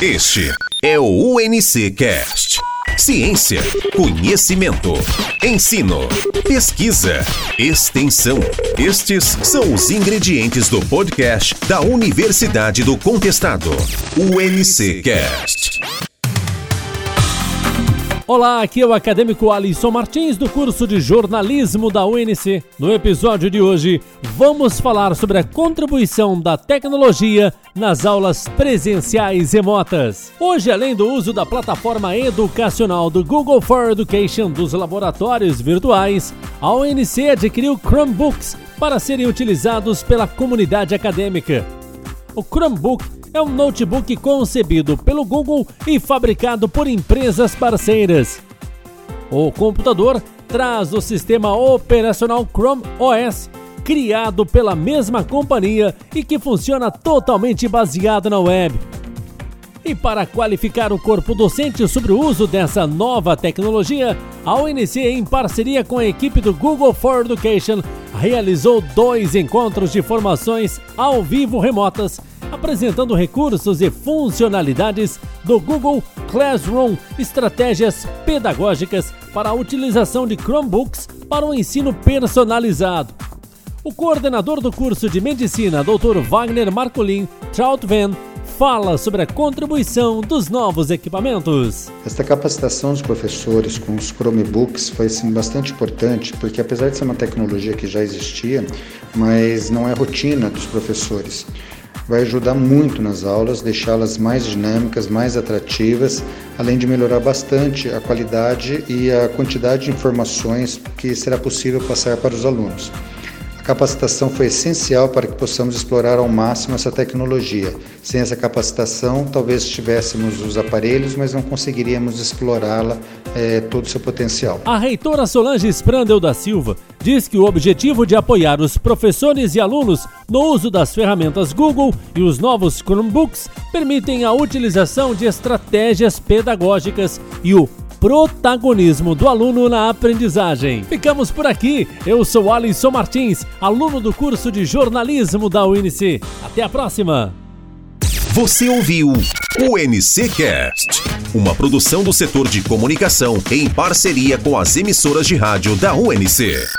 Este é o UNC Cast. Ciência, conhecimento, ensino, pesquisa, extensão. Estes são os ingredientes do podcast da Universidade do Contestado. UNC Cast. Olá, aqui é o acadêmico Alisson Martins do curso de jornalismo da UNC. No episódio de hoje, vamos falar sobre a contribuição da tecnologia nas aulas presenciais remotas. Hoje, além do uso da plataforma educacional do Google for Education dos laboratórios virtuais, a UNC adquiriu Chromebooks para serem utilizados pela comunidade acadêmica. O Chromebook é um notebook concebido pelo Google e fabricado por empresas parceiras. O computador traz o sistema operacional Chrome OS, criado pela mesma companhia e que funciona totalmente baseado na web. E para qualificar o corpo docente sobre o uso dessa nova tecnologia, a UNC, em parceria com a equipe do Google for Education, realizou dois encontros de formações ao vivo remotas apresentando recursos e funcionalidades do Google Classroom, estratégias pedagógicas para a utilização de Chromebooks para o ensino personalizado. O coordenador do curso de medicina, Dr. Wagner Marcolin Troutven, fala sobre a contribuição dos novos equipamentos. Esta capacitação dos professores com os Chromebooks foi assim, bastante importante, porque apesar de ser uma tecnologia que já existia, mas não é rotina dos professores vai ajudar muito nas aulas, deixá-las mais dinâmicas, mais atrativas, além de melhorar bastante a qualidade e a quantidade de informações que será possível passar para os alunos capacitação foi essencial para que possamos explorar ao máximo essa tecnologia. Sem essa capacitação, talvez tivéssemos os aparelhos, mas não conseguiríamos explorá-la é, todo o seu potencial. A reitora Solange Sprandel da Silva diz que o objetivo de apoiar os professores e alunos no uso das ferramentas Google e os novos Chromebooks permitem a utilização de estratégias pedagógicas e o protagonismo do aluno na aprendizagem. Ficamos por aqui. Eu sou Alisson Martins, aluno do curso de jornalismo da UNC. Até a próxima. Você ouviu o NCcast, uma produção do setor de comunicação em parceria com as emissoras de rádio da UNC.